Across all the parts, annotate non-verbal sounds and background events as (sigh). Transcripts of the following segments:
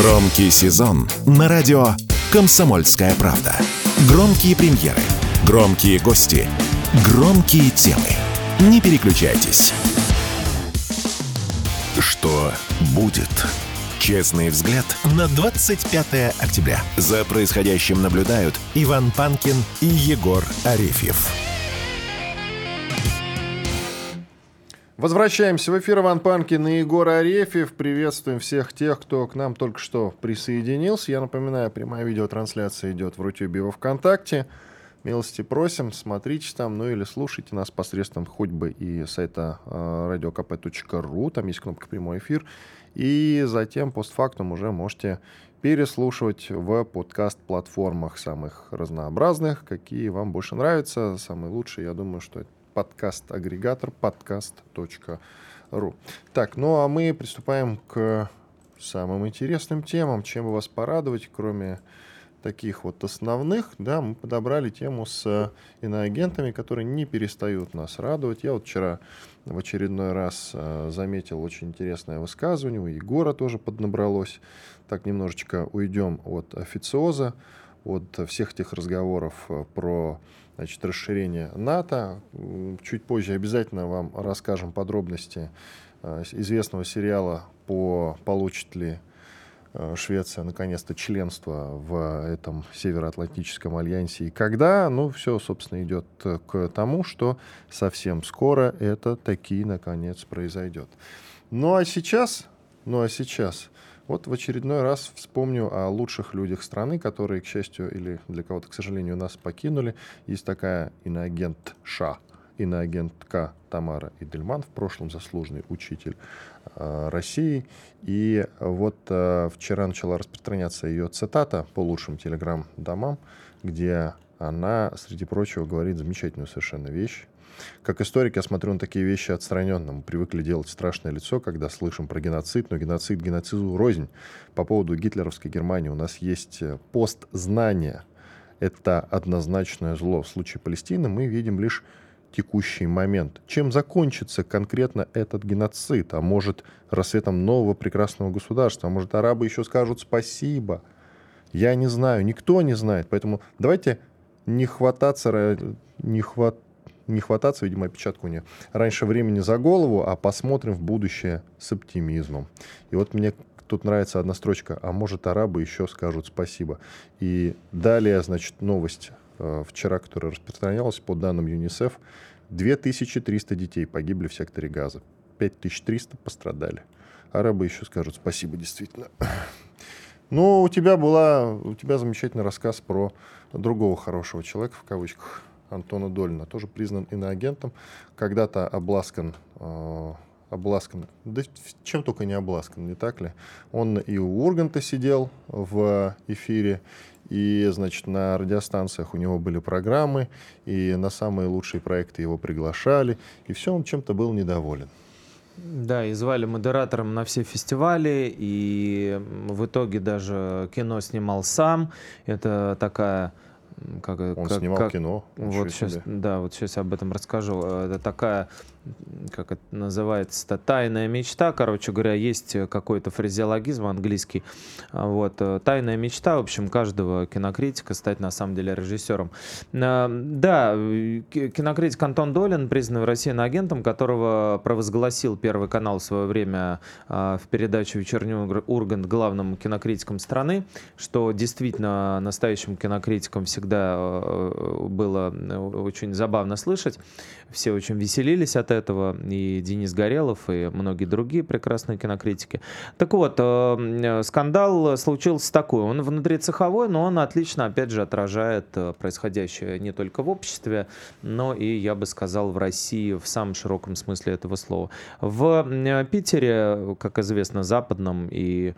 Громкий сезон на радио «Комсомольская правда». Громкие премьеры, громкие гости, громкие темы. Не переключайтесь. Что будет? Честный взгляд на 25 октября. За происходящим наблюдают Иван Панкин и Егор Арефьев. Возвращаемся в эфир. Иван Панкин и Егор Арефьев. Приветствуем всех тех, кто к нам только что присоединился. Я напоминаю, прямая видеотрансляция идет в Рутюбе и во Вконтакте. Милости просим, смотрите там, ну или слушайте нас посредством хоть бы и сайта э, radiokp.ru, там есть кнопка «Прямой эфир», и затем постфактум уже можете переслушивать в подкаст-платформах самых разнообразных, какие вам больше нравятся. Самый лучший, я думаю, что это подкаст-агрегатор podcast.ru. Так, ну а мы приступаем к самым интересным темам. Чем бы вас порадовать, кроме таких вот основных, да, мы подобрали тему с иноагентами, которые не перестают нас радовать. Я вот вчера в очередной раз э, заметил очень интересное высказывание, у Егора тоже поднабралось. Так немножечко уйдем от официоза, от всех этих разговоров э, про значит, расширение НАТО. Чуть позже обязательно вам расскажем подробности э, известного сериала по получит ли э, Швеция наконец-то членство в этом Североатлантическом альянсе. И когда, ну, все, собственно, идет к тому, что совсем скоро это таки, наконец, произойдет. Ну, а сейчас, ну, а сейчас вот в очередной раз вспомню о лучших людях страны, которые, к счастью, или для кого-то, к сожалению, нас покинули. Есть такая иноагент Ша, иноагентка Тамара Идельман, в прошлом заслуженный учитель э, России. И вот э, вчера начала распространяться ее цитата по лучшим телеграм-домам, где она, среди прочего, говорит замечательную совершенно вещь. Как историк я смотрю на такие вещи отстраненно. Мы привыкли делать страшное лицо, когда слышим про геноцид, но геноцид геноциду рознь. По поводу гитлеровской Германии у нас есть э, пост знания. Это однозначное зло. В случае Палестины мы видим лишь текущий момент. Чем закончится конкретно этот геноцид? А может, рассветом нового прекрасного государства? А может, арабы еще скажут спасибо? Я не знаю, никто не знает. Поэтому давайте не хвататься, не хват, не хвататься, видимо, опечатку раньше времени за голову, а посмотрим в будущее с оптимизмом. И вот мне тут нравится одна строчка, а может арабы еще скажут спасибо. И далее, значит, новость э, вчера, которая распространялась по данным ЮНИСЕФ, 2300 детей погибли в секторе Газа, 5300 пострадали. Арабы еще скажут спасибо, действительно. (clears throat) Ну, у тебя была, у тебя замечательный рассказ про другого хорошего человека, в кавычках, Антона Долина, тоже признан иноагентом, когда-то обласкан, э, обласкан, да чем только не обласкан, не так ли? Он и у Урганта сидел в эфире, и, значит, на радиостанциях у него были программы, и на самые лучшие проекты его приглашали, и все, он чем-то был недоволен. Да, и звали модератором на все фестивали, и в итоге даже кино снимал сам. Это такая как, Он как, снимал как, кино. Вот сейчас, да, вот сейчас об этом расскажу. Это такая как это называется, тайная мечта, короче говоря, есть какой-то фразеологизм английский, а, вот, э, тайная мечта, в общем, каждого кинокритика стать на самом деле режиссером. А, да, кинокритик Антон Долин, признанный в России агентом, которого провозгласил Первый канал в свое время а, в передаче «Вечерний Ургант» главным кинокритиком страны, что действительно настоящим кинокритиком всегда э, было э, очень забавно слышать. Все очень веселились от этого, и Денис Горелов, и многие другие прекрасные кинокритики. Так вот, э, скандал случился такой. Он внутрицеховой, но он отлично, опять же, отражает э, происходящее не только в обществе, но и, я бы сказал, в России в самом широком смысле этого слова. В Питере, как известно, западном и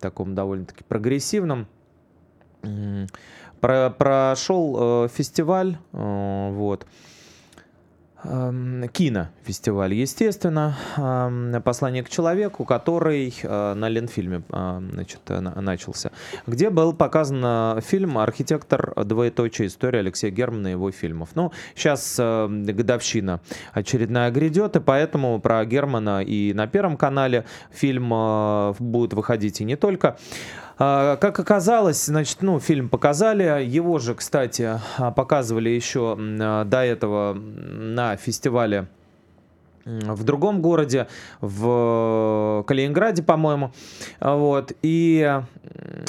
таком довольно-таки прогрессивном, про, прошел э, фестиваль, э, вот, кинофестиваль, естественно, «Послание к человеку», который э, на Ленфильме значит, начался, где был показан фильм «Архитектор. Двоеточие. История Алексея Германа и его фильмов». Ну, сейчас э, годовщина очередная грядет, и поэтому про Германа и на Первом канале фильм э, будет выходить и не только. А, как оказалось, значит, ну, фильм показали. Его же, кстати, а, показывали еще а, до этого на фестивале в другом городе, в Калининграде, по-моему. Вот. И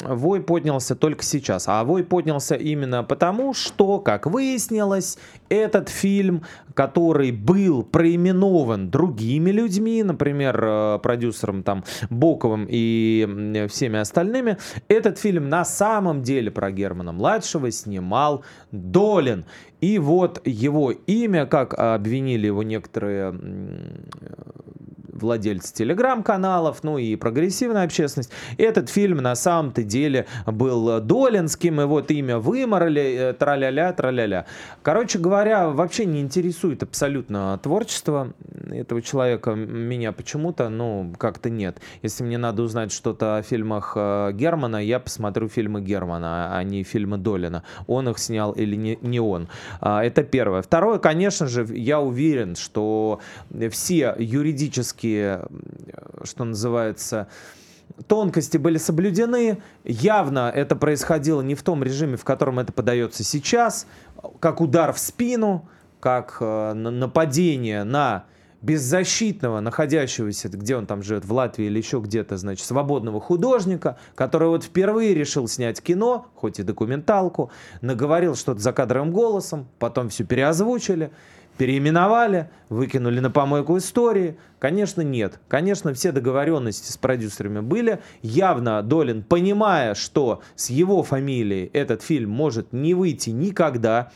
вой поднялся только сейчас. А вой поднялся именно потому, что, как выяснилось, этот фильм, который был проименован другими людьми, например, э, продюсером там Боковым и всеми остальными, этот фильм на самом деле про Германа младшего снимал Долин. И вот его имя, как обвинили его некоторые владельцы телеграм-каналов, ну и прогрессивная общественность. Этот фильм на самом-то деле был долинским, и вот имя выморали, э, траля-ля, траля-ля. Короче говоря, вообще не интересует абсолютно творчество этого человека. Меня почему-то, ну, как-то нет. Если мне надо узнать что-то о фильмах э, Германа, я посмотрю фильмы Германа, а не фильмы Долина. Он их снял или не, не он. А, это первое. Второе, конечно же, я уверен, что все юридические такие, что называется, тонкости были соблюдены. Явно это происходило не в том режиме, в котором это подается сейчас, как удар в спину, как э, нападение на беззащитного, находящегося, где он там живет, в Латвии или еще где-то, значит, свободного художника, который вот впервые решил снять кино, хоть и документалку, наговорил что-то за кадровым голосом, потом все переозвучили, переименовали, выкинули на помойку истории. Конечно, нет. Конечно, все договоренности с продюсерами были. Явно Долин, понимая, что с его фамилией этот фильм может не выйти никогда,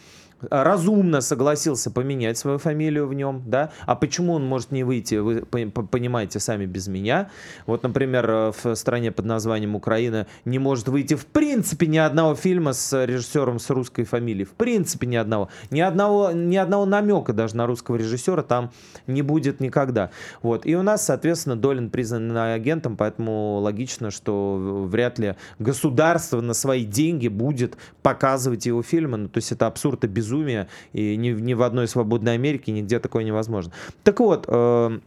разумно согласился поменять свою фамилию в нем, да, а почему он может не выйти, вы понимаете сами без меня. Вот, например, э, в стране под названием Украина не может выйти в принципе ни одного фильма с режиссером с русской фамилией, в принципе ни одного, ни одного, ни одного намека даже на русского режиссера там не будет никогда. Вот, и у нас, соответственно, Долин признан агентом, поэтому логично, что вряд ли государство на свои деньги будет показывать его фильмы, ну, то есть это абсурд и безумие безумие, и ни, ни в одной свободной Америке нигде такое невозможно. Так вот, э,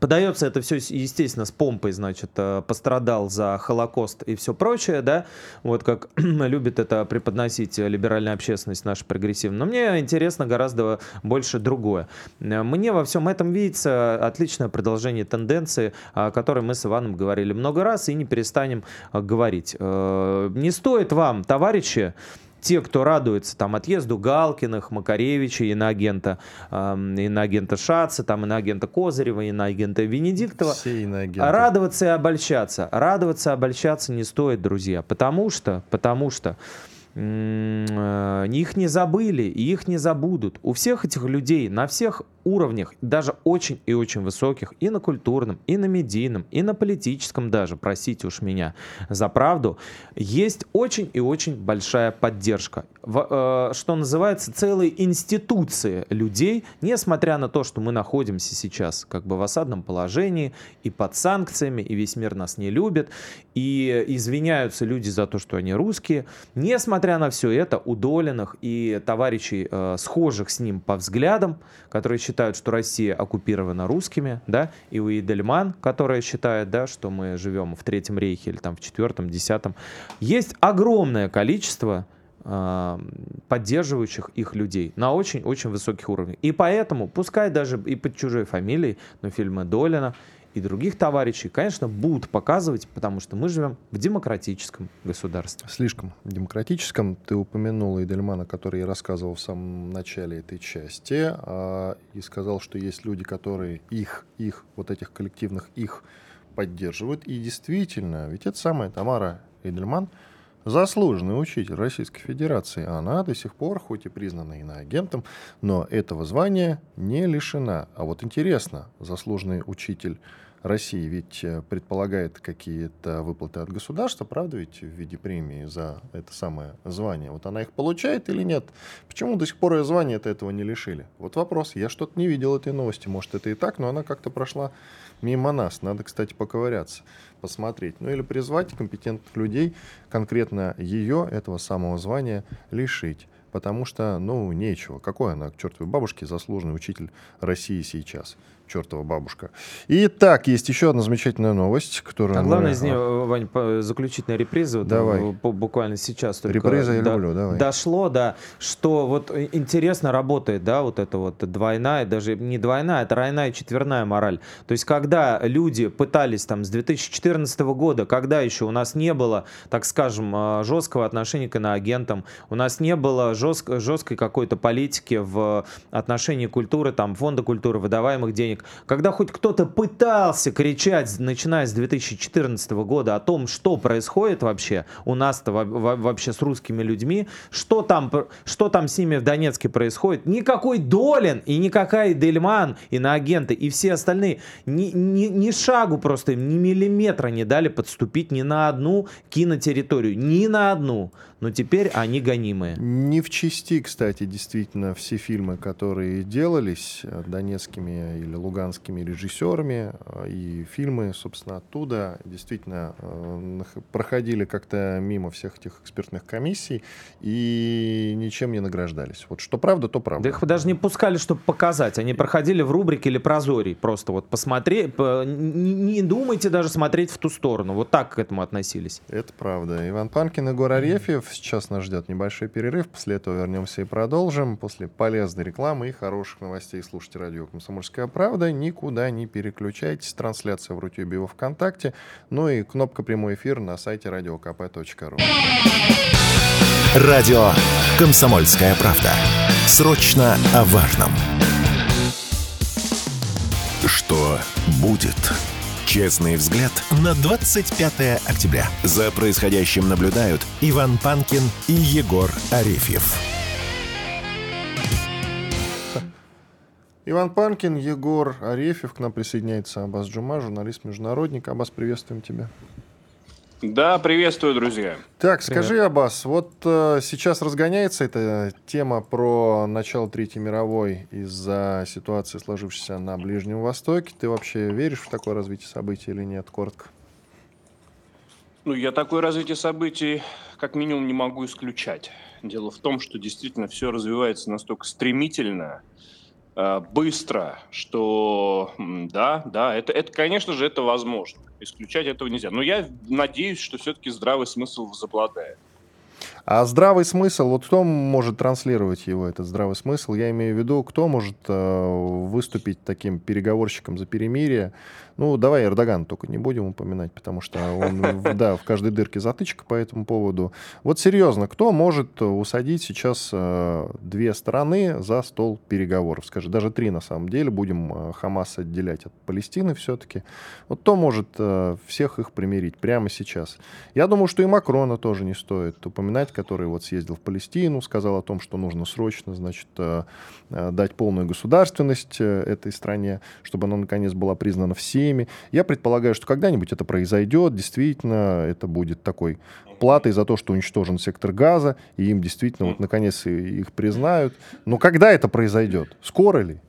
Подается это все, естественно, с помпой, значит, э, пострадал за Холокост и все прочее, да, вот как (clears throat) любит это преподносить либеральная общественность наша прогрессивная. Но мне интересно гораздо больше другое. Мне во всем этом видится отличное продолжение тенденции, о которой мы с Иваном говорили много раз и не перестанем э, говорить. Не стоит вам, товарищи, те, кто радуется там отъезду Галкиных, Макаревича, иноагента, э, иноагента Шаца, там иноагента Козырева, иноагента Венедиктова, Все иноагенты. радоваться и обольщаться. Радоваться и обольщаться не стоит, друзья, потому что, потому что э, их не забыли и их не забудут. У всех этих людей на всех уровнях, даже очень и очень высоких, и на культурном, и на медийном, и на политическом даже, простите уж меня за правду, есть очень и очень большая поддержка. В, э, что называется, целые институции людей, несмотря на то, что мы находимся сейчас как бы в осадном положении и под санкциями, и весь мир нас не любит, и извиняются люди за то, что они русские, несмотря на все это, у Долиных и товарищей, э, схожих с ним по взглядам, которые считают считают, что Россия оккупирована русскими, да, и у Идельман, которая считает, да, что мы живем в Третьем рейхе или там в Четвертом, Десятом, есть огромное количество а, поддерживающих их людей на очень-очень высоких уровнях. И поэтому, пускай даже и под чужой фамилией, но фильмы Долина и других товарищей, конечно, будут показывать, потому что мы живем в демократическом государстве. Слишком демократическом. Ты упомянул Эдельмана, который я рассказывал в самом начале этой части, а, и сказал, что есть люди, которые их, их, вот этих коллективных их поддерживают. И действительно, ведь это самая Тамара Эдельман, заслуженный учитель Российской Федерации. Она до сих пор, хоть и признана иноагентом, но этого звания не лишена. А вот интересно, заслуженный учитель России ведь э, предполагает какие-то выплаты от государства, правда ведь, в виде премии за это самое звание. Вот она их получает или нет? Почему до сих пор ее звание этого не лишили? Вот вопрос. Я что-то не видел этой новости. Может, это и так, но она как-то прошла мимо нас. Надо, кстати, поковыряться, посмотреть. Ну или призвать компетентных людей конкретно ее, этого самого звания, лишить потому что, ну, нечего. Какой она, к чертовой бабушке, заслуженный учитель России сейчас? Чертова бабушка. И так, есть еще одна замечательная новость, которая... А главное из нее, Вань, заключительная реприза. Давай. Вот, буквально сейчас только... Реприза я до, люблю, давай. Дошло, да, что вот интересно работает, да, вот это вот двойная, даже не двойная, это тройная, четверная мораль. То есть, когда люди пытались там с 2014 года, когда еще у нас не было, так скажем, а, жесткого отношения к иноагентам, у нас не было жестк, жесткой какой-то политики в отношении культуры, там, фонда культуры, выдаваемых денег, денег, когда хоть кто-то пытался кричать, начиная с 2014 года, о том, что происходит вообще у нас-то вообще с русскими людьми, что там, что там с ними в Донецке происходит, никакой Долин и никакая Дельман, иноагенты и все остальные ни, ни, ни шагу просто им, ни миллиметра не дали подступить ни на одну кинотерриторию, ни на одну но теперь они гонимые. Не в части, кстати, действительно, все фильмы, которые делались э, донецкими или луганскими режиссерами, э, и фильмы, собственно, оттуда действительно э, проходили как-то мимо всех этих экспертных комиссий и ничем не награждались. Вот что правда, то правда. Да их даже не пускали, чтобы показать. Они проходили в рубрике или прозорий. Просто вот посмотреть, не, не думайте даже смотреть в ту сторону. Вот так к этому относились. Это правда. Иван Панкин, Егор Арефьев. Сейчас нас ждет небольшой перерыв. После этого вернемся и продолжим. После полезной рекламы и хороших новостей слушайте радио «Комсомольская правда». Никуда не переключайтесь. Трансляция в Рутюбе и Вконтакте. Ну и кнопка «Прямой эфир» на сайте radiokp.ru. Радио «Комсомольская правда». Срочно о важном. Что будет? Честный взгляд на 25 октября. За происходящим наблюдают Иван Панкин и Егор Арефьев. Иван Панкин, Егор Арефьев. К нам присоединяется Абаз Джума, журналист-международник. Абаз, приветствуем тебя. Да, приветствую, друзья. Так, Привет. скажи, Аббас, вот э, сейчас разгоняется эта тема про начало Третьей мировой из-за ситуации, сложившейся на Ближнем Востоке. Ты вообще веришь в такое развитие событий или нет? Коротко. Ну, я такое развитие событий как минимум не могу исключать. Дело в том, что действительно все развивается настолько стремительно, э, быстро, что да, да, это, это, конечно же, это возможно исключать этого нельзя. Но я надеюсь, что все-таки здравый смысл возобладает. А здравый смысл, вот кто может транслировать его, этот здравый смысл? Я имею в виду, кто может э, выступить таким переговорщиком за перемирие, ну, давай Эрдоган только не будем упоминать, потому что он, да, в каждой дырке затычка по этому поводу. Вот серьезно, кто может усадить сейчас э, две стороны за стол переговоров? Скажи, даже три на самом деле, будем э, Хамас отделять от Палестины все-таки. Вот кто может э, всех их примирить прямо сейчас? Я думаю, что и Макрона тоже не стоит упоминать, который вот съездил в Палестину, сказал о том, что нужно срочно, значит, дать полную государственность этой стране, чтобы она наконец была признана всеми. Я предполагаю, что когда-нибудь это произойдет, действительно, это будет такой платой за то, что уничтожен сектор газа, и им действительно вот наконец их признают. Но когда это произойдет? Скоро ли?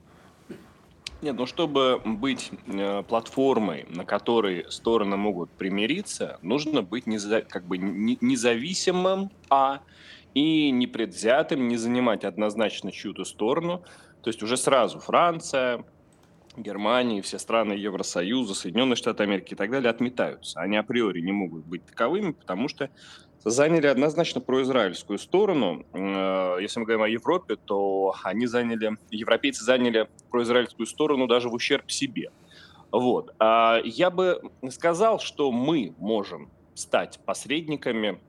Нет, ну чтобы быть э, платформой, на которой стороны могут примириться, нужно быть неза, как бы не, независимым, а и непредвзятым, не занимать однозначно чью-то сторону. То есть уже сразу Франция, Германии, все страны Евросоюза, Соединенные Штаты Америки и так далее отметаются. Они априори не могут быть таковыми, потому что заняли однозначно произраильскую сторону. Э, если мы говорим о Европе, то они заняли, европейцы заняли произраильскую сторону даже в ущерб себе. Вот. А я бы сказал, что мы можем стать посредниками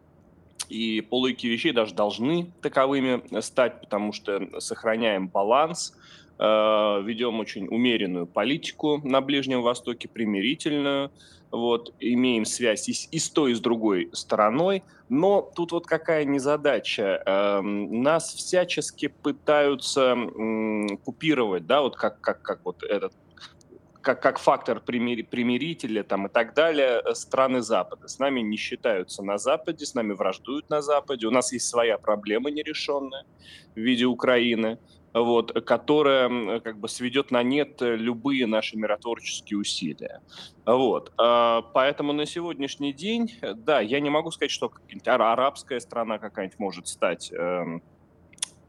и по вещей даже должны таковыми стать, потому что сохраняем баланс ведем очень умеренную политику на Ближнем Востоке, примирительную, вот, имеем связь и с, и с той, и с другой стороной, но тут вот какая незадача. Э, нас всячески пытаются э, купировать, да, вот как, как, как вот этот как, как фактор примир, примирителя там, и так далее э, страны Запада. С нами не считаются на Западе, с нами враждуют на Западе. У нас есть своя проблема нерешенная в виде Украины, вот, которая как бы сведет на нет любые наши миротворческие усилия. Вот. А, поэтому на сегодняшний день, да, я не могу сказать, что арабская страна какая-нибудь может стать эм,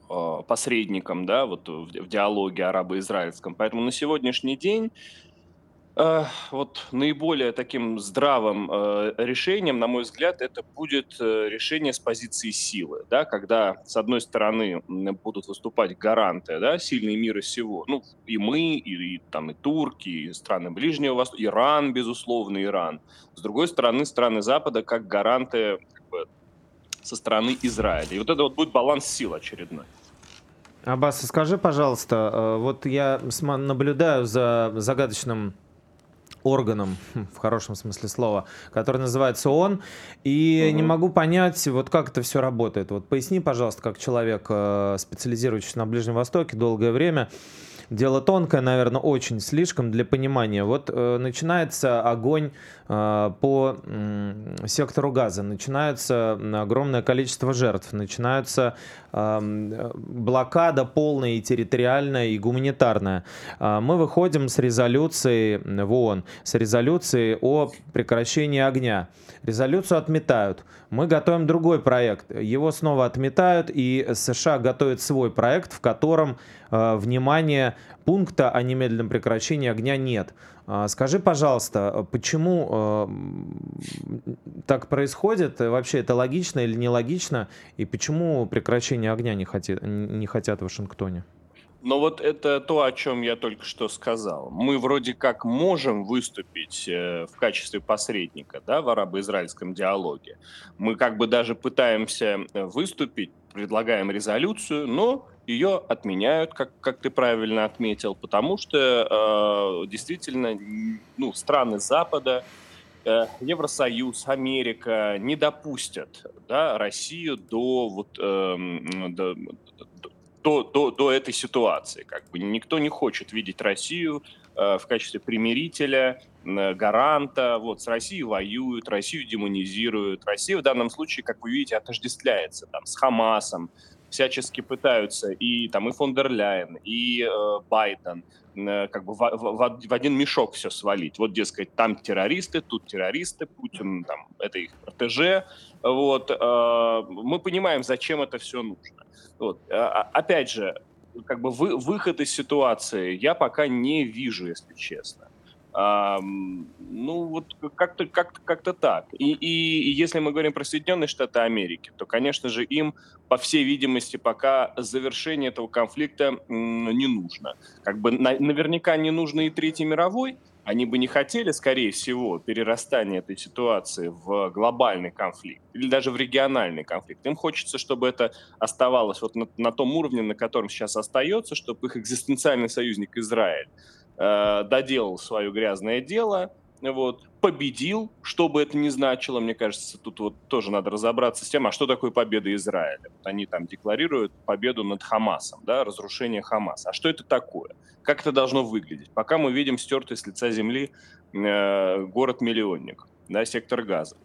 а, посредником, да, вот в, диалоге арабо-израильском. Поэтому на сегодняшний день э, вот наиболее таким здравым э, решением, на мой взгляд, это будет э, решение с позиции силы, да, когда с одной стороны будут выступать гаранты, да, сильные мира всего, ну и мы, и, и там и турки, и страны Ближнего Востока, Иран, безусловно, Иран. С другой стороны, страны Запада как гаранты со стороны Израиля. И вот это вот будет баланс сил очередной. Аббас, скажи, пожалуйста, э, вот я наблюдаю за загадочным органом, хм, в хорошем смысле слова, который называется ООН, и угу. не могу понять, вот как это все работает. Вот поясни, пожалуйста, как человек, э, специализирующийся на Ближнем Востоке долгое время, Дело тонкое, наверное, очень слишком для понимания. Вот э, начинается огонь э, по э, сектору газа, начинается огромное количество жертв, начинается э, блокада полная и территориальная, и гуманитарная. Э, мы выходим с резолюцией в ООН, с резолюцией о прекращении огня. Резолюцию отметают. Мы готовим другой проект. Его снова отметают, и США готовит свой проект, в котором, э, внимание, пункта о немедленном прекращении огня нет. Э, скажи, пожалуйста, почему э, так происходит? Вообще это логично или нелогично? И почему прекращение огня не, хотят, не хотят в Вашингтоне? Но вот это то, о чем я только что сказал. Мы вроде как можем выступить э, в качестве посредника да, в арабо-израильском диалоге. Мы как бы даже пытаемся э, выступить, предлагаем резолюцию, но ее отменяют, как, как ты правильно отметил, потому что э, действительно ну, страны Запада, э, Евросоюз, Америка не допустят да, Россию до, вот, э, до, до, до, до этой ситуации. Как бы никто не хочет видеть Россию э, в качестве примирителя, э, гаранта. Вот с Россией воюют, Россию демонизируют. Россия в данном случае, как вы видите, отождествляется там, с Хамасом, всячески пытаются и там и фон и э, Байден э, как бы в, в, в один мешок все свалить. Вот, дескать, там террористы, тут террористы, Путин там это их протеже. Вот э, мы понимаем, зачем это все нужно. Вот. А, а, опять же, как бы вы, выход из ситуации я пока не вижу, если честно. Ну, вот как-то как как так. И, и, и если мы говорим про Соединенные Штаты Америки, то, конечно же, им, по всей видимости, пока завершение этого конфликта не нужно. Как бы на, наверняка не нужно и Третий мировой, они бы не хотели, скорее всего, перерастания этой ситуации в глобальный конфликт или даже в региональный конфликт. Им хочется, чтобы это оставалось вот на, на том уровне, на котором сейчас остается, чтобы их экзистенциальный союзник Израиль э, доделал свое грязное дело, вот, победил, что бы это ни значило, мне кажется, тут вот тоже надо разобраться с тем, а что такое победа Израиля. Вот они там декларируют победу над Хамасом, да, разрушение Хамаса. А что это такое? Как это должно выглядеть? Пока мы видим стертый с лица земли э, город-миллионник, да, сектор газа.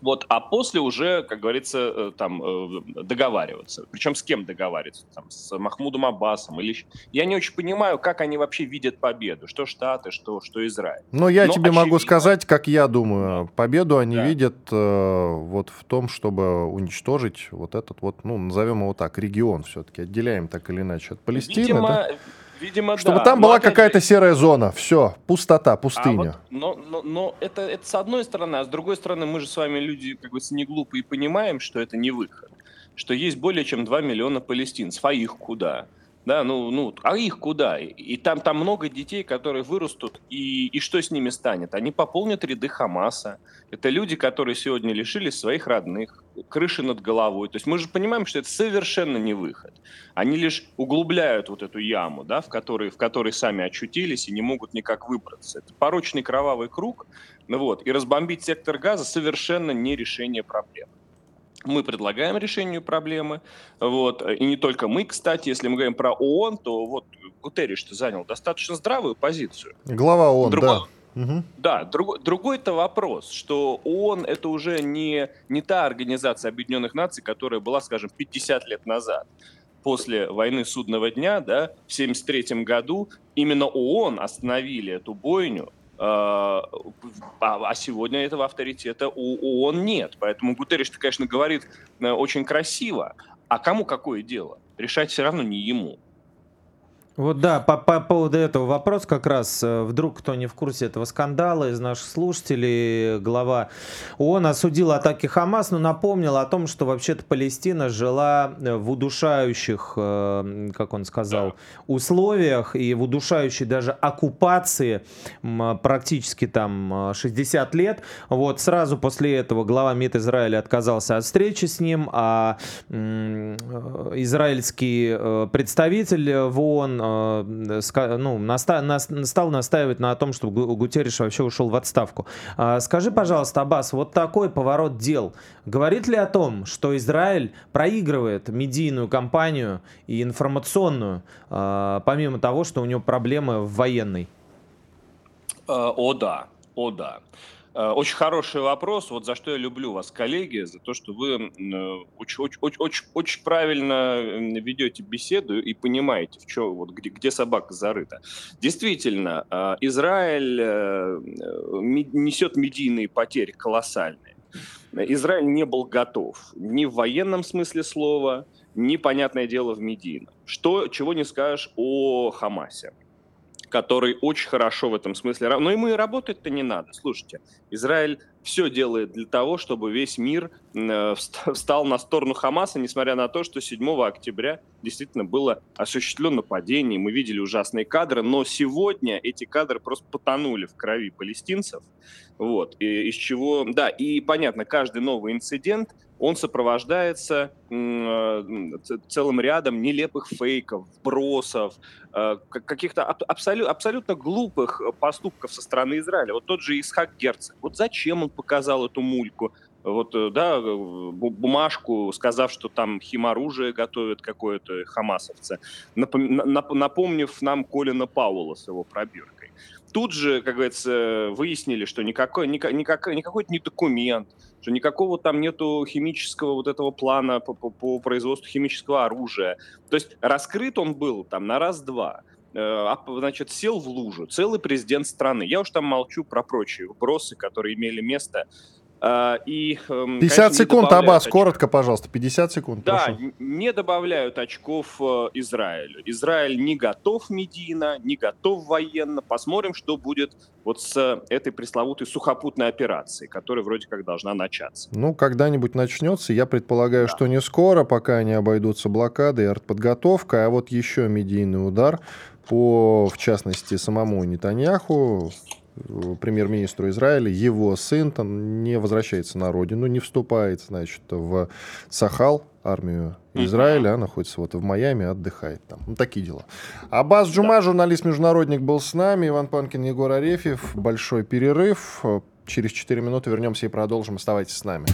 Вот, а после уже, как говорится, э, там э, договариваться. Причем с кем договариваться? Там, с Махмудом Аббасом или... Я не очень понимаю, как они вообще видят победу. Что Штаты, что, что Израиль. Но я Но тебе очевидно... могу сказать, как я думаю. Победу они да. видят э, вот в том, чтобы уничтожить вот этот вот, ну, назовем его так, регион все-таки. Отделяем так или иначе от Палестины. Видимо, да? Видимо, Чтобы да. там была какая-то же... серая зона. Все, пустота, пустыня. А вот, но но, но это, это с одной стороны, а с другой стороны, мы же с вами люди, как бы не глупые, и понимаем, что это не выход. Что есть более чем 2 миллиона палестинцев. А их куда? Да, ну, ну, а их куда? И там, там много детей, которые вырастут, и, и что с ними станет? Они пополнят ряды Хамаса. Это люди, которые сегодня лишились своих родных, крыши над головой. То есть мы же понимаем, что это совершенно не выход. Они лишь углубляют вот эту яму, да, в, которой, в которой сами очутились и не могут никак выбраться. Это порочный кровавый круг. Ну вот, и разбомбить сектор газа совершенно не решение проблемы. Мы предлагаем решению проблемы. Вот. И не только мы, кстати, если мы говорим про ООН, то вот Гутерриш занял достаточно здравую позицию. Глава ООН, Другой... да. Угу. Да, друг, другой-то вопрос, что ООН это уже не, не та организация Объединенных Наций, которая была, скажем, 50 лет назад. После войны Судного дня, да, в 1973 году именно ООН остановили эту бойню, а, а, а сегодня этого авторитета у ООН нет. Поэтому Гутерриш, конечно, говорит э, очень красиво. А кому какое дело? Решать все равно не ему. Вот да, по, по поводу этого вопрос как раз, э, вдруг кто не в курсе этого скандала из наших слушателей, глава ООН осудил атаки Хамас, но напомнил о том, что вообще-то Палестина жила э, в удушающих, э, как он сказал, да. условиях и в удушающей даже оккупации практически там 60 лет. Вот сразу после этого глава МИД Израиля отказался от встречи с ним, а израильский представитель в ООН ну, наста стал настаивать на том, чтобы Гутерриш вообще ушел в отставку. А, скажи, пожалуйста, Аббас, вот такой поворот дел говорит ли о том, что Израиль проигрывает медийную кампанию и информационную, а, помимо того, что у него проблемы в военной? Э, о да, о да. Э, очень хороший вопрос, вот за что я люблю вас, коллеги, за то, что вы очень, очень, очень, очень правильно ведете беседу и понимаете, в чем, вот, где, где собака зарыта. Действительно, э, Израиль э, несет медийные потери колоссальные. Израиль не был готов ни в военном смысле слова, ни, понятное дело, в медийном. Что, чего не скажешь о Хамасе который очень хорошо в этом смысле. Но ему и работать-то не надо. Слушайте, Израиль все делает для того, чтобы весь мир э, встал на сторону Хамаса, несмотря на то, что 7 октября действительно было осуществлено нападение. Мы видели ужасные кадры, но сегодня эти кадры просто потонули в крови палестинцев. Вот. И, из чего... Да, и понятно, каждый новый инцидент он сопровождается э, целым рядом нелепых фейков, бросов, э, каких-то абсолютно, абсолютно глупых поступков со стороны Израиля. Вот тот же Исхак Герцог. Вот зачем он показал эту мульку? Вот, э, да, бумажку, сказав, что там химоружие готовят какое-то хамасовцы, напомнив нам Колина Паула с его пробиркой. Тут же, как говорится, выяснили, что никакой, никакой, никакой не документ, что никакого там нету химического вот этого плана по, по, по производству химического оружия. То есть раскрыт он был там на раз-два э, а, значит, сел в лужу целый президент страны. Я уж там молчу про прочие вбросы, которые имели место и, 50 эм, секунд, Аббас, коротко, пожалуйста, 50 секунд. Да, прошу. не добавляют очков э, Израилю. Израиль не готов медийно, не готов военно. Посмотрим, что будет вот с этой пресловутой сухопутной операцией, которая вроде как должна начаться. Ну, когда-нибудь начнется. Я предполагаю, да. что не скоро, пока они обойдутся блокадой и артподготовкой. А вот еще медийный удар по, в частности, самому Нетаньяху премьер-министру Израиля, его сын там не возвращается на родину, не вступает, значит, в Сахал, армию Израиля, а находится вот в Майами, отдыхает там. Ну, такие дела. Аббас Джума, журналист-международник, был с нами. Иван Панкин, Егор Арефьев. Большой перерыв. Через 4 минуты вернемся и продолжим. Оставайтесь с нами.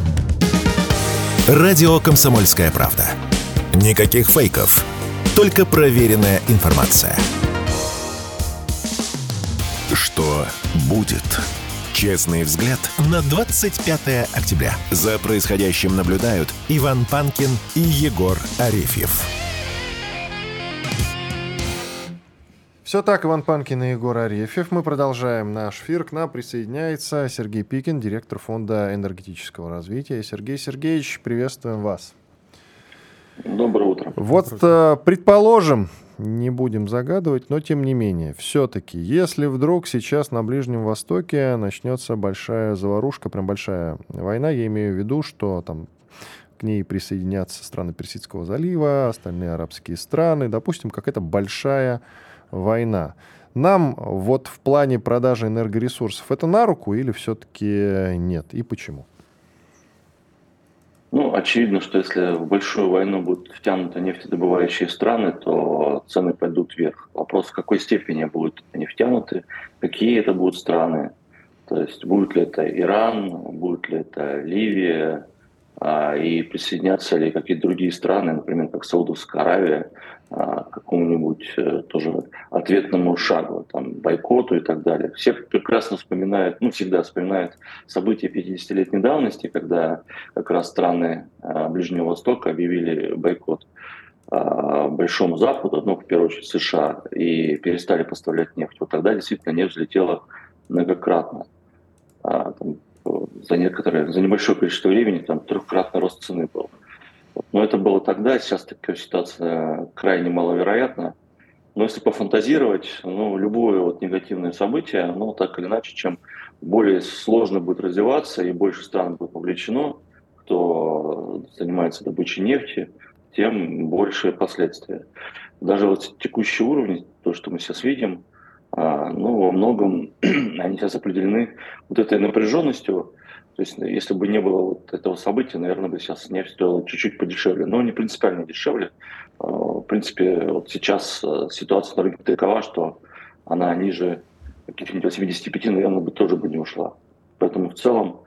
Радио «Комсомольская правда». Никаких фейков. Только проверенная информация. Что будет? Честный взгляд на 25 октября. За происходящим наблюдают Иван Панкин и Егор Арефьев. Все так, Иван Панкин и Егор Арефьев. Мы продолжаем наш эфир. К нам присоединяется Сергей Пикин, директор Фонда энергетического развития. Сергей Сергеевич, приветствуем вас. Доброе утро. Вот, Доброе утро. предположим, не будем загадывать, но тем не менее, все-таки, если вдруг сейчас на Ближнем Востоке начнется большая заварушка, прям большая война, я имею в виду, что там к ней присоединятся страны Персидского залива, остальные арабские страны, допустим, какая-то большая война. Нам вот в плане продажи энергоресурсов это на руку или все-таки нет? И почему? Ну, очевидно, что если в большую войну будут втянуты нефтедобывающие страны, то цены пойдут вверх. Вопрос, в какой степени будут они втянуты, какие это будут страны. То есть будет ли это Иран, будет ли это Ливия, а, и присоединятся ли какие-то другие страны, например, как Саудовская Аравия, к какому-нибудь э, тоже ответному шагу, там, бойкоту и так далее. Все прекрасно вспоминают, ну, всегда вспоминают события 50-летней давности, когда как раз страны а, Ближнего Востока объявили бойкот Большому Западу, ну, в первую очередь США, и перестали поставлять нефть. Вот тогда действительно нефть взлетела многократно. Там, за некоторое, за небольшое количество времени там трехкратный рост цены был. Но это было тогда, сейчас такая ситуация крайне маловероятна. Но если пофантазировать, ну, любое вот негативное событие, оно так или иначе, чем более сложно будет развиваться и больше стран будет вовлечено, кто занимается добычей нефти, тем больше последствия. Даже вот текущий уровень, то, что мы сейчас видим, а, ну, во многом (clears throat) они сейчас определены вот этой напряженностью. То есть, если бы не было вот этого события, наверное, бы сейчас нефть стоила чуть-чуть подешевле, но не принципиально дешевле. А, в принципе, вот сейчас э, ситуация на рынке такова, что она ниже каких-нибудь 85, наверное, бы тоже бы не ушла. Поэтому в целом,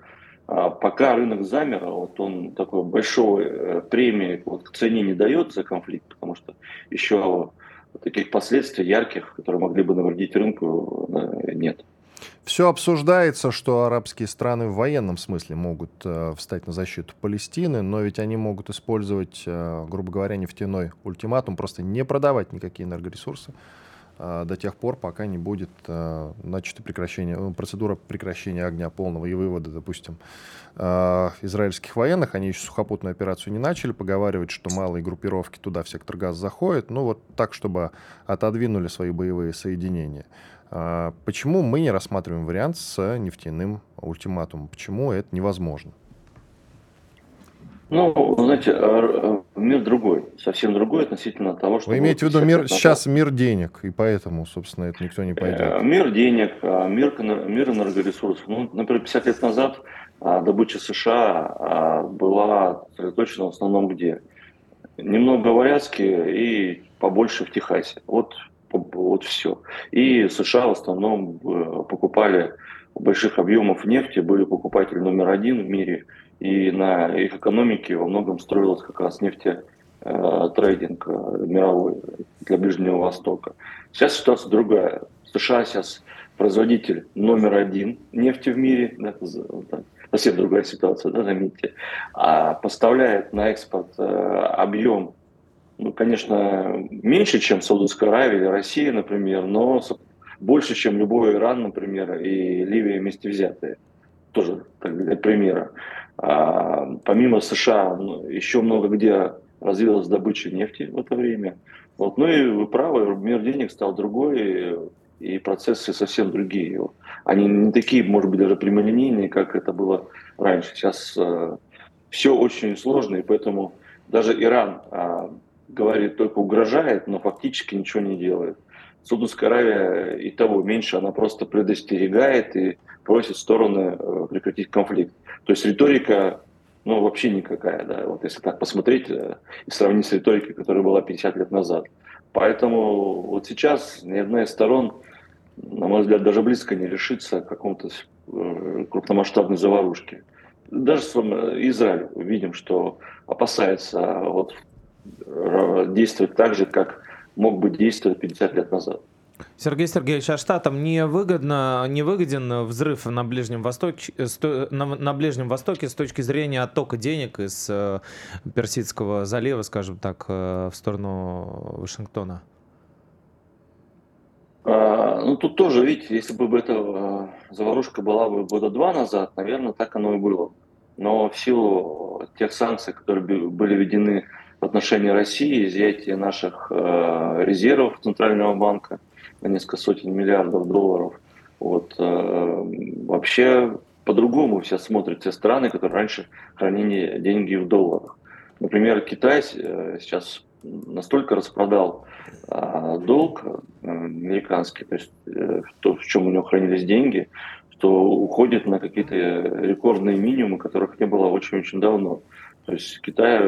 а, пока рынок замер, вот он такой большой э, премии вот к цене не дает за конфликт, потому что еще таких последствий ярких, которые могли бы навредить рынку, э, нет. Все обсуждается, что арабские страны в военном смысле могут э, встать на защиту Палестины, но ведь они могут использовать, э, грубо говоря, нефтяной ультиматум, просто не продавать никакие энергоресурсы э, до тех пор, пока не будет э, начато прекращение, э, процедура прекращения огня полного и вывода, допустим, э, израильских военных. Они еще сухопутную операцию не начали, поговаривать, что малые группировки туда в сектор газ заходят, ну вот так, чтобы отодвинули свои боевые соединения. А, почему мы не рассматриваем вариант с нефтяным ультиматумом? Почему это невозможно? Ну, знаете, а, а, мир другой, совсем другой относительно того, что... Вы имеете в виду мир, сейчас мир денег, и поэтому, собственно, это никто не пойдет. Э, мир денег, мир, мир энергоресурсов. Ну, например, 50 лет назад добыча США была сосредоточена в основном где? Немного в Аляске и побольше в Техасе. Вот вот все. И США в основном э, покупали больших объемов нефти, были покупатели номер один в мире, и на их экономике во многом строилась как раз нефтетрейдинг э, мировой для Ближнего Востока. Сейчас ситуация другая. США сейчас производитель номер один нефти в мире, да, совсем другая ситуация, да, заметьте, а поставляет на экспорт э, объем ну, конечно, меньше, чем Саудовская Аравия или Россия, например, но больше, чем любой Иран, например, и Ливия вместе взятые. Тоже так, для примера. А, помимо США, ну, еще много где развилась добыча нефти в это время. Вот. Ну и вы правы, мир денег стал другой, и процессы совсем другие. Они не такие, может быть, даже прямолинейные, как это было раньше. Сейчас э, все очень сложно, и поэтому даже Иран э, говорит, только угрожает, но фактически ничего не делает. Саудовская Аравия и того меньше, она просто предостерегает и просит стороны э, прекратить конфликт. То есть риторика ну, вообще никакая, да, вот если так посмотреть э, и сравнить с риторикой, которая была 50 лет назад. Поэтому вот сейчас ни одна из сторон, на мой взгляд, даже близко не решится к какому-то э, крупномасштабной заварушке. Даже Израиль видим, что опасается вот действовать так же, как мог бы действовать 50 лет назад. Сергей Сергеевич, а штатам не выгодно, не выгоден взрыв на Ближнем Востоке, на, на Ближнем Востоке с точки зрения оттока денег из э, Персидского залива, скажем так, э, в сторону Вашингтона? А, ну, тут тоже, видите, если бы эта э, заварушка была бы года два назад, наверное, так оно и было. Но в силу тех санкций, которые были введены в отношении России, изъятие наших э, резервов Центрального банка на несколько сотен миллиардов долларов. Вот, э, вообще по-другому все смотрят те страны, которые раньше хранили деньги в долларах. Например, Китай э, сейчас настолько распродал долг американский, то есть то, в чем у него хранились деньги, что уходит на какие-то рекордные минимумы, которых не было очень-очень давно. То есть Китай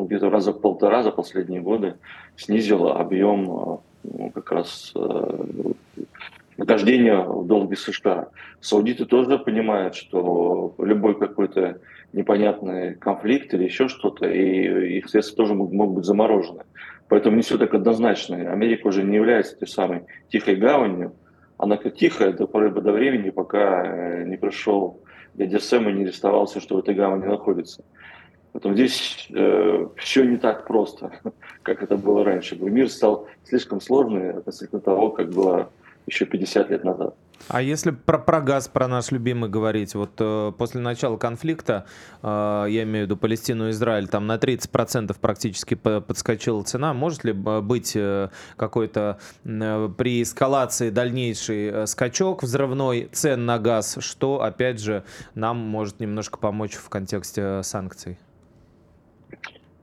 ну, где-то раза полтора за последние годы снизил объем э, ну, как раз э, вхождения в долги США. Саудиты тоже понимают, что любой какой-то непонятный конфликт или еще что-то, и их средства тоже могут, быть заморожены. Поэтому не все так однозначно. Америка уже не является той самой тихой гаванью. Она как тихая до поры до времени, пока э, не пришел дядя Сэм и не арестовался, что в этой гавани находится. Поэтому здесь э, все не так просто, (laughs) как это было раньше. Мир стал слишком сложный относительно того, как было еще 50 лет назад. А если про, про газ, про наш любимый говорить, вот э, после начала конфликта, э, я имею в виду Палестину и Израиль, там на 30% практически подскочила цена. Может ли быть э, какой-то э, при эскалации дальнейший э, скачок взрывной цен на газ, что, опять же, нам может немножко помочь в контексте э, санкций?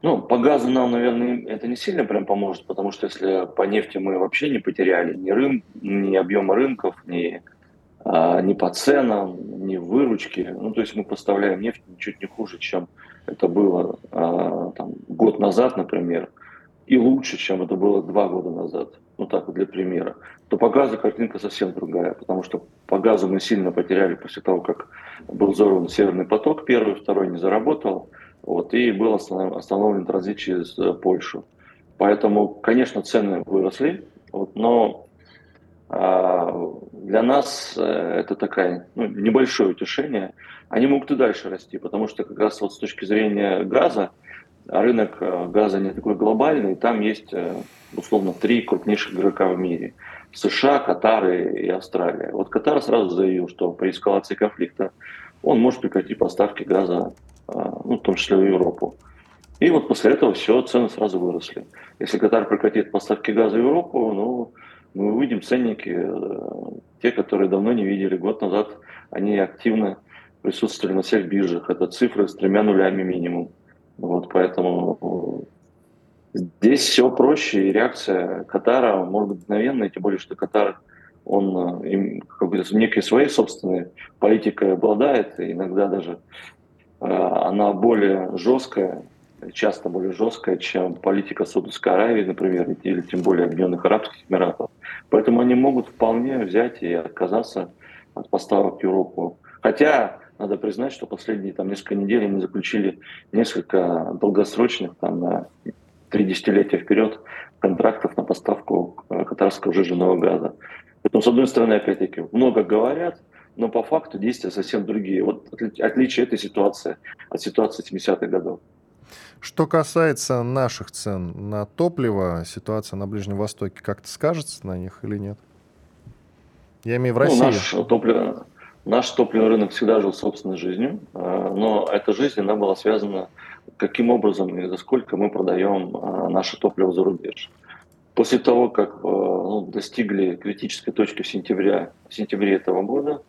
Ну, по газу нам, наверное, это не сильно прям поможет, потому что если по нефти мы вообще не потеряли ни, рын, ни объема рынков, ни, а, ни по ценам, ни в выручке, ну, то есть мы поставляем нефть ничуть не хуже, чем это было а, там, год назад, например, и лучше, чем это было два года назад, ну так вот для примера, то по газу картинка совсем другая, потому что по газу мы сильно потеряли после того, как был взорван Северный поток, первый, второй не заработал, вот, и был остановлен транзит через э, Польшу. Поэтому, конечно, цены выросли, вот, но а, для нас э, это такая ну, небольшое утешение. Они могут и дальше расти, потому что как раз вот с точки зрения газа, рынок э, газа не такой глобальный, там есть условно три крупнейших игрока в мире. США, Катар и Австралия. Вот Катар сразу заявил, что при эскалации конфликта он может прекратить поставки газа а, ну, в том числе в Европу. И вот после этого все, цены сразу выросли. Если Катар прекратит поставки газа в Европу, ну, мы увидим ценники, э, те, которые давно не видели. Год назад они активно присутствовали на всех биржах. Это цифры с тремя нулями минимум. Вот, поэтому э, здесь все проще, и реакция Катара может быть мгновенная, тем более, что Катар, он э, как бы некой своей собственной политикой обладает, и иногда даже она более жесткая, часто более жесткая, чем политика Саудовской Аравии, например, или тем более Объединенных Арабских Эмиратов. Поэтому они могут вполне взять и отказаться от поставок в Европу. Хотя надо признать, что последние там, несколько недель они заключили несколько долгосрочных, там, на три десятилетия вперед, контрактов на поставку э, катарского жиженного газа. Поэтому, с одной стороны, опять-таки, много говорят, но по факту действия совсем другие. Вот отличие этой ситуации от ситуации 70-х годов. Что касается наших цен на топливо, ситуация на Ближнем Востоке как-то скажется на них или нет? Я имею в ну, России. Ну, наш, топливо, наш топливный рынок всегда жил собственной жизнью, а, но эта жизнь она была связана каким образом и за сколько мы продаем а, наше топливо за рубеж. После того, как а, ну, достигли критической точки в сентябре, в сентябре этого года,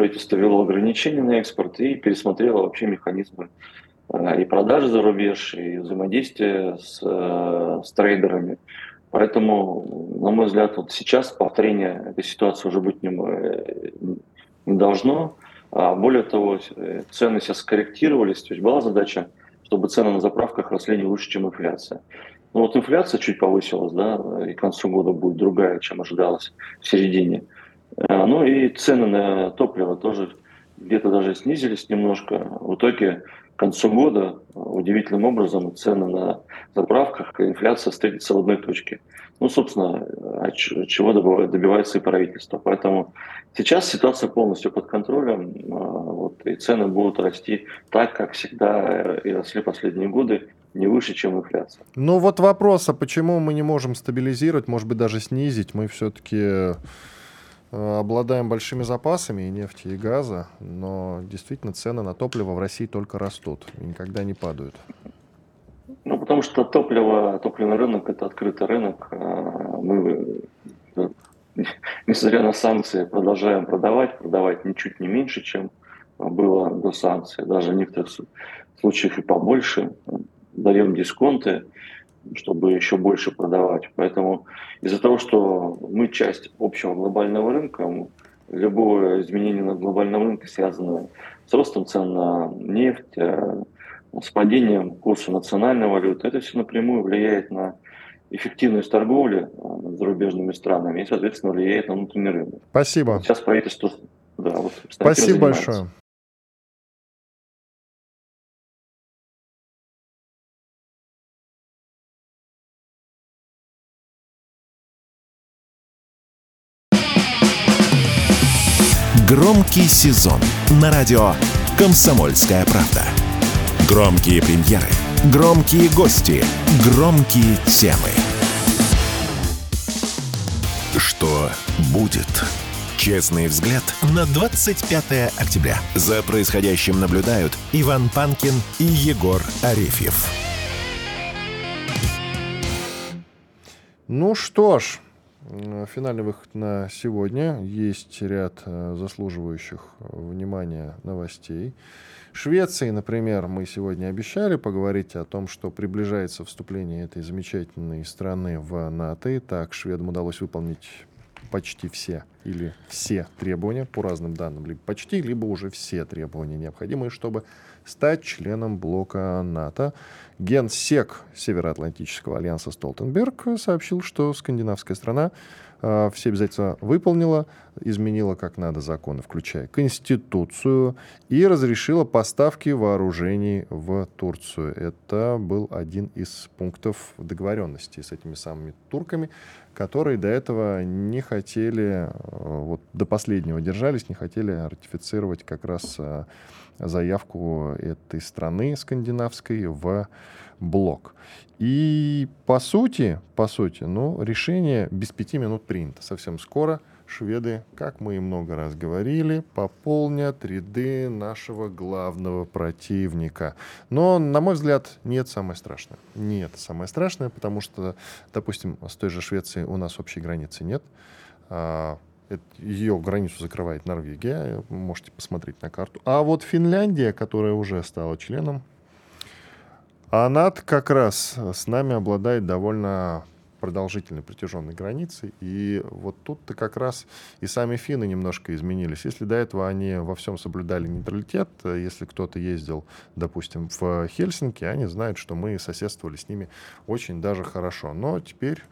правительство ввело ограничения на экспорт и пересмотрело вообще механизмы э, и продажи за рубеж, и взаимодействия с, э, с трейдерами. Поэтому, на мой взгляд, вот сейчас повторение этой ситуации уже быть не, э, не должно. А более того, цены сейчас скорректировались, то есть была задача, чтобы цены на заправках росли не лучше, чем инфляция. Ну вот инфляция чуть повысилась, да, и к концу года будет другая, чем ожидалось в середине. Ну и цены на топливо тоже где-то даже снизились немножко. В итоге к концу года удивительным образом цены на заправках и инфляция встретятся в одной точке. Ну, собственно, чего добивается и правительство. Поэтому сейчас ситуация полностью под контролем, а, вот, и цены будут расти так, как всегда и росли последние годы, не выше, чем инфляция. Ну вот вопрос, а почему мы не можем стабилизировать, может быть, даже снизить? Мы все-таки Э, обладаем большими запасами и нефти, и газа, но действительно цены на топливо в России только растут и никогда не падают. Ну, потому что топливо, топливный рынок – это открытый рынок. А мы, э, (laughs) несмотря на санкции, продолжаем продавать, продавать ничуть не меньше, чем было до санкций, даже в некоторых случаях и побольше. Даем дисконты чтобы еще больше продавать. Поэтому из-за того, что мы часть общего глобального рынка, любое изменение на глобальном рынке связано с ростом цен на нефть, э, с падением курса национальной валюты, это все напрямую влияет на эффективность торговли с зарубежными странами и, соответственно, влияет на внутренний рынок. Спасибо. Сейчас правительство... Да, вот, Спасибо большое. Громкий сезон на радио «Комсомольская правда». Громкие премьеры, громкие гости, громкие темы. Что будет? Честный взгляд на 25 октября. За происходящим наблюдают Иван Панкин и Егор Арефьев. Ну что ж, Финальный выход на сегодня. Есть ряд э, заслуживающих внимания новостей. Швеции, например, мы сегодня обещали поговорить о том, что приближается вступление этой замечательной страны в НАТО. И так, шведам удалось выполнить почти все или все требования, по разным данным, либо почти, либо уже все требования необходимые, чтобы стать членом блока НАТО. Генсек Североатлантического альянса Столтенберг сообщил, что скандинавская страна э, все обязательства выполнила, изменила как надо законы, включая Конституцию, и разрешила поставки вооружений в Турцию. Это был один из пунктов договоренности с этими самыми турками, которые до этого не хотели, э, вот до последнего держались, не хотели ратифицировать как раз э, заявку этой страны скандинавской в блок. И по сути, по сути, ну, решение без пяти минут принято. Совсем скоро шведы, как мы и много раз говорили, пополнят ряды нашего главного противника. Но, на мой взгляд, нет самое страшное. Нет самое страшное, потому что, допустим, с той же Швецией у нас общей границы нет. А, ее границу закрывает Норвегия, можете посмотреть на карту. А вот Финляндия, которая уже стала членом, она как раз с нами обладает довольно продолжительной протяженной границей. И вот тут-то как раз и сами финны немножко изменились. Если до этого они во всем соблюдали нейтралитет, если кто-то ездил, допустим, в Хельсинки, они знают, что мы соседствовали с ними очень даже хорошо. Но теперь,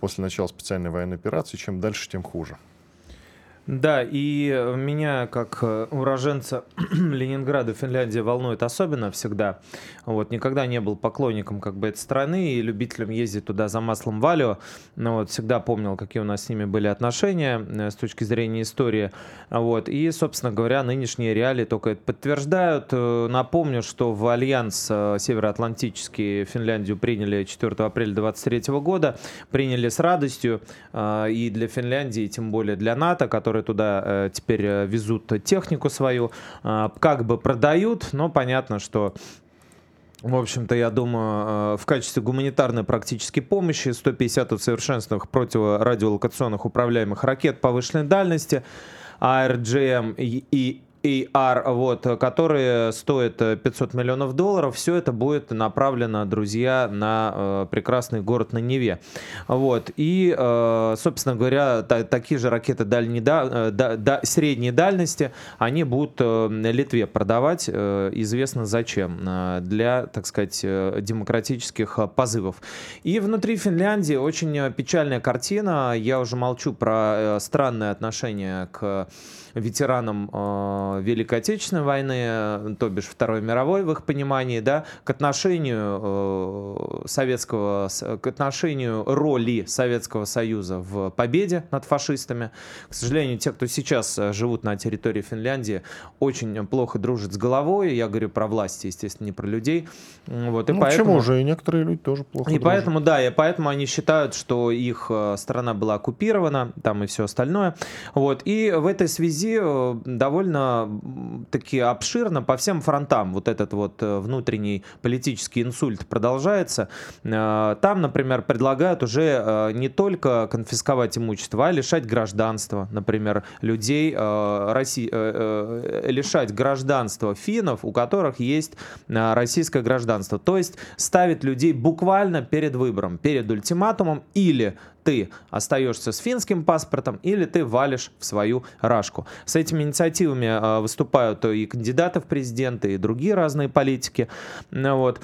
после начала специальной военной операции, чем дальше, тем хуже. Да, и меня, как э, уроженца (clears throat) Ленинграда, Финляндия, волнует особенно всегда. Вот, никогда не был поклонником как бы этой страны и любителем ездить туда за маслом валио. Но вот всегда помнил, какие у нас с ними были отношения э, с точки зрения истории. Вот, и, собственно говоря, нынешние реалии только это подтверждают. Э, напомню, что в Альянс Североатлантический Финляндию приняли 4 апреля 2023 года. Приняли с радостью. И для Финляндии, тем более для НАТО, который которые туда э, теперь э, везут технику свою, э, как бы продают, но понятно, что в общем-то, я думаю, в качестве гуманитарной практической помощи 150 усовершенствованных противорадиолокационных управляемых ракет повышенной дальности, ARGM и AR, вот, которые стоят 500 миллионов долларов. Все это будет направлено, друзья, на э, прекрасный город на Неве. Вот. И, э, собственно говоря, та, такие же ракеты дальней, да, да, да, средней дальности, они будут э, Литве продавать, э, известно зачем, э, для, так сказать, э, демократических э, позывов. И внутри Финляндии очень печальная картина. Я уже молчу про э, странное отношение к ветеранам э, Великой Отечественной войны, то бишь Второй мировой в их понимании, да, к отношению э, советского, к отношению роли Советского Союза в победе над фашистами. К сожалению, те, кто сейчас э, живут на территории Финляндии, очень плохо дружат с головой. Я говорю про власти, естественно, не про людей. Вот, и ну, поэтому... почему же? И некоторые люди тоже плохо И дружат. поэтому, да, и поэтому они считают, что их э, страна была оккупирована, там и все остальное. Вот, и в этой связи связи э, довольно таки обширно по всем фронтам вот этот вот э, внутренний политический инсульт продолжается. Э, там, например, предлагают уже не только конфисковать имущество, а лишать гражданства, например, людей России, лишать гражданства финнов, у которых есть российское гражданство. То есть ставить людей буквально перед выбором, перед ультиматумом или ты остаешься с финским паспортом или ты валишь в свою рашку. С этими инициативами э, выступают и кандидаты в президенты, и другие разные политики. Вот.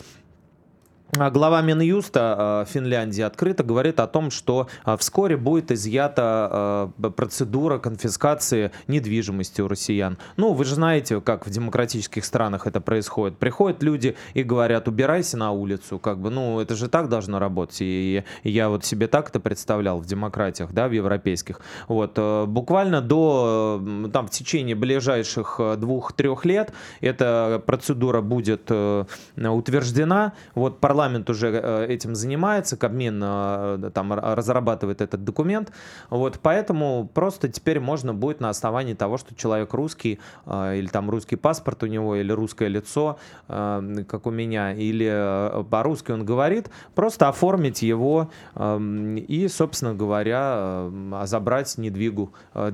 А глава Минюста э, Финляндии открыто говорит о том, что э, вскоре будет изъята э, процедура конфискации недвижимости у россиян. Ну, вы же знаете, как в демократических странах это происходит. Приходят люди и говорят, убирайся на улицу. Как бы, ну, это же так должно работать. И, я вот себе так это представлял в демократиях, да, в европейских. Вот, буквально до, там, в течение ближайших двух-трех лет эта процедура будет утверждена. Вот парламент парламент уже э, этим занимается, Кабмин э, там разрабатывает этот документ, вот, поэтому просто теперь можно будет на основании того, что человек русский, э, или там русский паспорт у него, или русское лицо, как у меня, или по-русски он говорит, просто оформить его и, собственно говоря, забрать недвигу.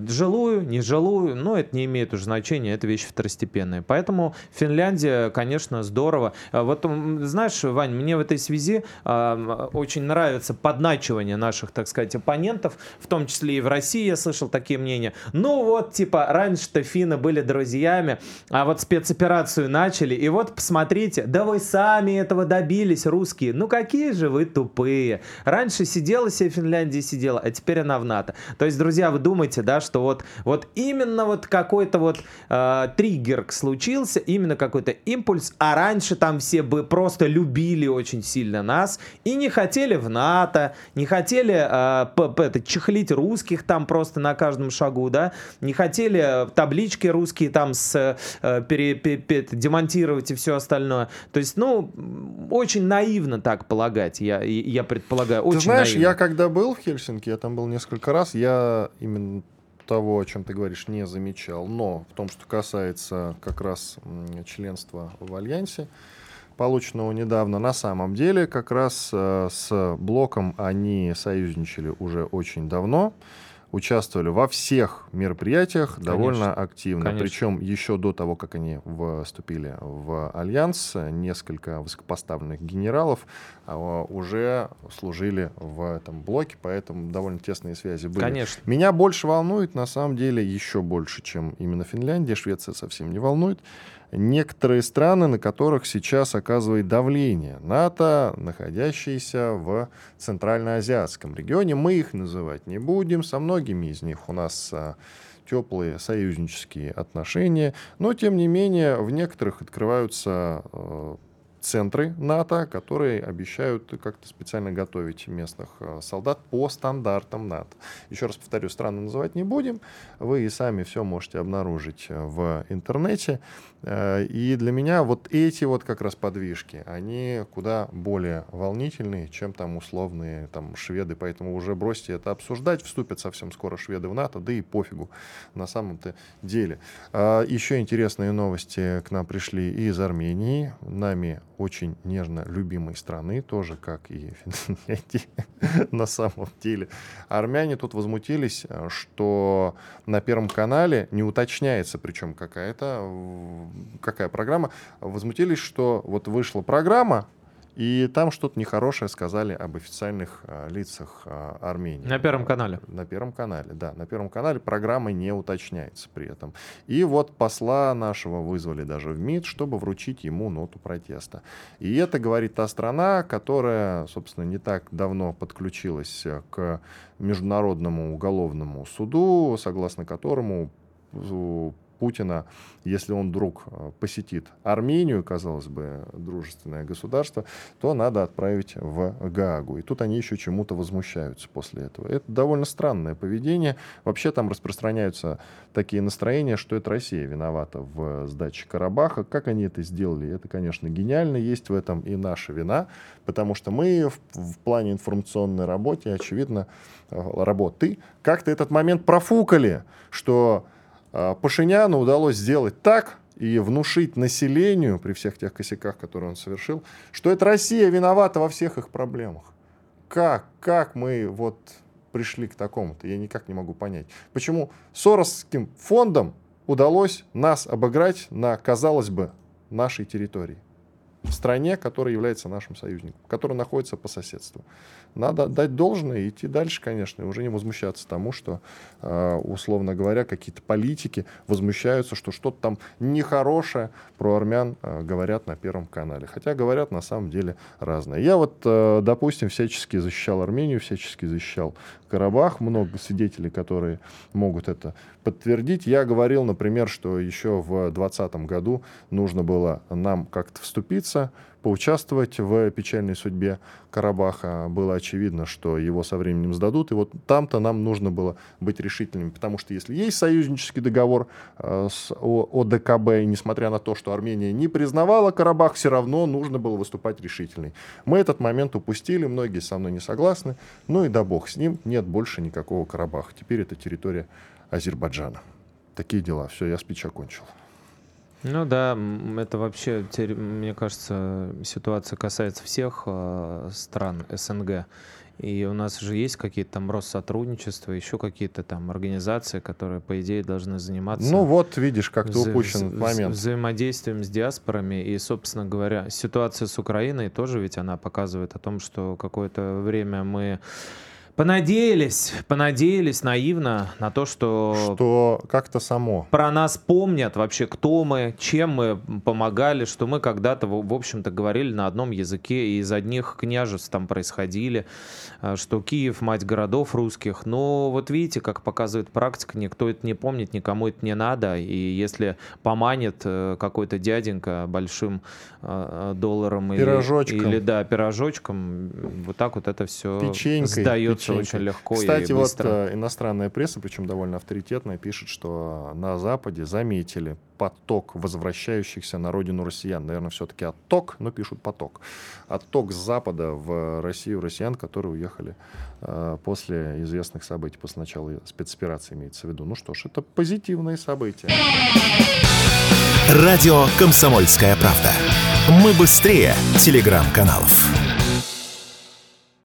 Жилую, не жилую, но это не имеет уже значения, это вещи второстепенные. Поэтому Финляндия, конечно, здорово. Вот, знаешь, Вань, мне мне в этой связи э, очень нравится подначивание наших, так сказать, оппонентов, в том числе и в России я слышал такие мнения. Ну вот, типа, раньше-то финны были друзьями, а вот спецоперацию начали, и вот посмотрите, да вы сами этого добились, русские. Ну какие же вы тупые. Раньше сидела себе Финляндия, сидела, а теперь она в НАТО. То есть, друзья, вы думаете, да, что вот, вот именно вот какой-то вот э, триггер случился, именно какой-то импульс, а раньше там все бы просто любили очень сильно нас и не хотели в НАТО, не хотели э, это, чехлить русских там просто на каждом шагу, да, не хотели таблички русские там с, э, пере, пере, пере, демонтировать и все остальное. То есть, ну, очень наивно так полагать, я, я предполагаю. Очень Ты знаешь, наивно. я когда был в Хельсинки, я там был несколько раз, я именно того, о чем ты говоришь, не замечал. Но в том, что касается как раз членства в Альянсе, полученного недавно, на самом деле как раз э, с блоком они союзничали уже очень давно, участвовали во всех мероприятиях Конечно. довольно активно. Конечно. Причем еще до того, как они вступили в альянс, несколько высокопоставленных генералов а, уже служили в этом блоке, поэтому довольно тесные связи были. Конечно. Меня больше волнует, на самом деле, еще больше, чем именно Финляндия. Швеция совсем не волнует некоторые страны, на которых сейчас оказывает давление НАТО, находящиеся в Центральноазиатском регионе. Мы их называть не будем, со многими из них у нас а, теплые союзнические отношения, но тем не менее в некоторых открываются а, центры НАТО, которые обещают как-то специально готовить местных э, солдат по стандартам НАТО. Еще раз повторю, страны называть не будем. Вы и сами все можете обнаружить э, в интернете. Э, и для меня вот эти вот как раз подвижки, они куда более волнительные, чем там условные там шведы. Поэтому уже бросьте это обсуждать. Вступят совсем скоро шведы в НАТО, да и пофигу на самом-то деле. Еще интересные новости к нам пришли из Армении. Нами очень нежно любимой страны, тоже как и Финляндии (laughs) на самом деле. Армяне тут возмутились, э, что на Первом канале не уточняется, причем какая-то, какая программа, возмутились, что вот вышла программа, и там что-то нехорошее сказали об официальных а, лицах а, Армении. На Первом канале. На Первом канале, да. На Первом канале программа не уточняется при этом. И вот посла нашего вызвали даже в МИД, чтобы вручить ему ноту протеста. И это говорит та страна, которая, собственно, не так давно подключилась к Международному уголовному суду, согласно которому Путина, если он вдруг э, посетит Армению, казалось бы, дружественное государство, то надо отправить в Гаагу. И тут они еще чему-то возмущаются после этого. Это довольно странное поведение. Вообще там распространяются такие настроения, что это Россия виновата в сдаче Карабаха. Как они это сделали, это, конечно, гениально. Есть в этом и наша вина, потому что мы в, в плане информационной работы, очевидно, э, работы, как-то этот момент профукали, что Пашиняну удалось сделать так и внушить населению, при всех тех косяках, которые он совершил, что это Россия виновата во всех их проблемах. Как? Как мы вот пришли к такому-то? Я никак не могу понять. Почему Соросским фондом удалось нас обыграть на, казалось бы, нашей территории? Стране, которая является нашим союзником, которая находится по соседству. Надо дать должное и идти дальше, конечно, и уже не возмущаться тому, что, э, условно говоря, какие-то политики возмущаются, что что-то там нехорошее про армян э, говорят на Первом канале. Хотя говорят на самом деле разное. Я вот, э, допустим, всячески защищал Армению, всячески защищал Карабах. Много свидетелей, которые могут это подтвердить. Я говорил, например, что еще в 2020 году нужно было нам как-то вступиться, поучаствовать в печальной судьбе Карабаха. Было очевидно, что его со временем сдадут. И вот там-то нам нужно было быть решительными, потому что если есть союзнический договор э, с ОДКБ, и несмотря на то, что Армения не признавала Карабах, все равно нужно было выступать решительной. Мы этот момент упустили, многие со мной не согласны. Ну и да бог с ним, нет больше никакого Карабаха. Теперь это территория Азербайджана. Такие дела. Все, я спич окончил. Ну да, это вообще, мне кажется, ситуация касается всех э, стран СНГ. И у нас же есть какие-то там Россотрудничества, еще какие-то там организации, которые, по идее, должны заниматься... Ну вот, видишь, как ты упущен вза- момент. Взаимодействием с диаспорами. И, собственно говоря, ситуация с Украиной тоже ведь она показывает о том, что какое-то время мы Понадеялись, понадеялись наивно на то, что... Что как-то само. Про нас помнят вообще, кто мы, чем мы помогали, что мы когда-то, в общем-то, говорили на одном языке, и из одних княжеств там происходили, а, что Киев — мать городов русских. Но вот видите, как показывает практика, никто это не помнит, никому это не надо. И если поманит э, какой-то дяденька большим а, долларом пирожочком. или, или да, пирожочком, вот так вот это все сдается печенькой. очень легко Кстати, и быстро. вот э, иностранная пресса, причем довольно авторитетная, пишет, что на Западе заметили поток возвращающихся на родину россиян. Наверное, все-таки отток, но пишут поток. Отток с Запада в Россию россиян, которые уехали э, после известных событий, после начала спецоперации имеется в виду. Ну что ж, это позитивные события. Радио «Комсомольская правда». Мы быстрее телеграм-каналов.